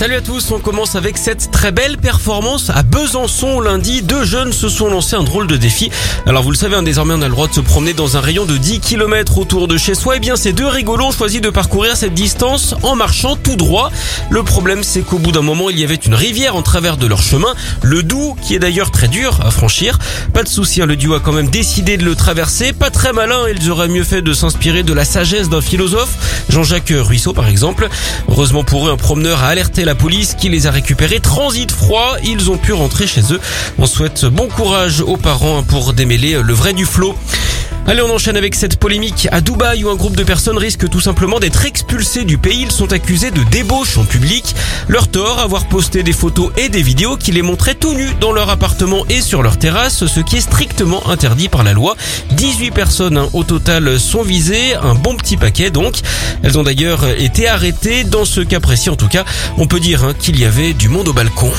Salut à tous, on commence avec cette très belle performance à Besançon lundi. Deux jeunes se sont lancés un drôle de défi. Alors vous le savez, hein, désormais on a le droit de se promener dans un rayon de 10 km autour de chez soi. Eh bien ces deux rigolos ont choisi de parcourir cette distance en marchant tout droit. Le problème c'est qu'au bout d'un moment il y avait une rivière en travers de leur chemin, le Doubs, qui est d'ailleurs très dur à franchir. Pas de souci, hein, le duo a quand même décidé de le traverser. Pas très malin, ils auraient mieux fait de s'inspirer de la sagesse d'un philosophe, Jean-Jacques Ruisseau par exemple. Heureusement pour eux, un promeneur a alerté la police qui les a récupérés. Transit froid, ils ont pu rentrer chez eux. On souhaite bon courage aux parents pour démêler le vrai du flot. Allez, on enchaîne avec cette polémique à Dubaï où un groupe de personnes risque tout simplement d'être expulsés du pays. Ils sont accusés de débauche en public. Leur tort, avoir posté des photos et des vidéos qui les montraient tout nus dans leur appartement et sur leur terrasse, ce qui est strictement interdit par la loi. 18 personnes hein, au total sont visées, un bon petit paquet donc. Elles ont d'ailleurs été arrêtées. Dans ce cas précis en tout cas, on peut dire hein, qu'il y avait du monde au balcon.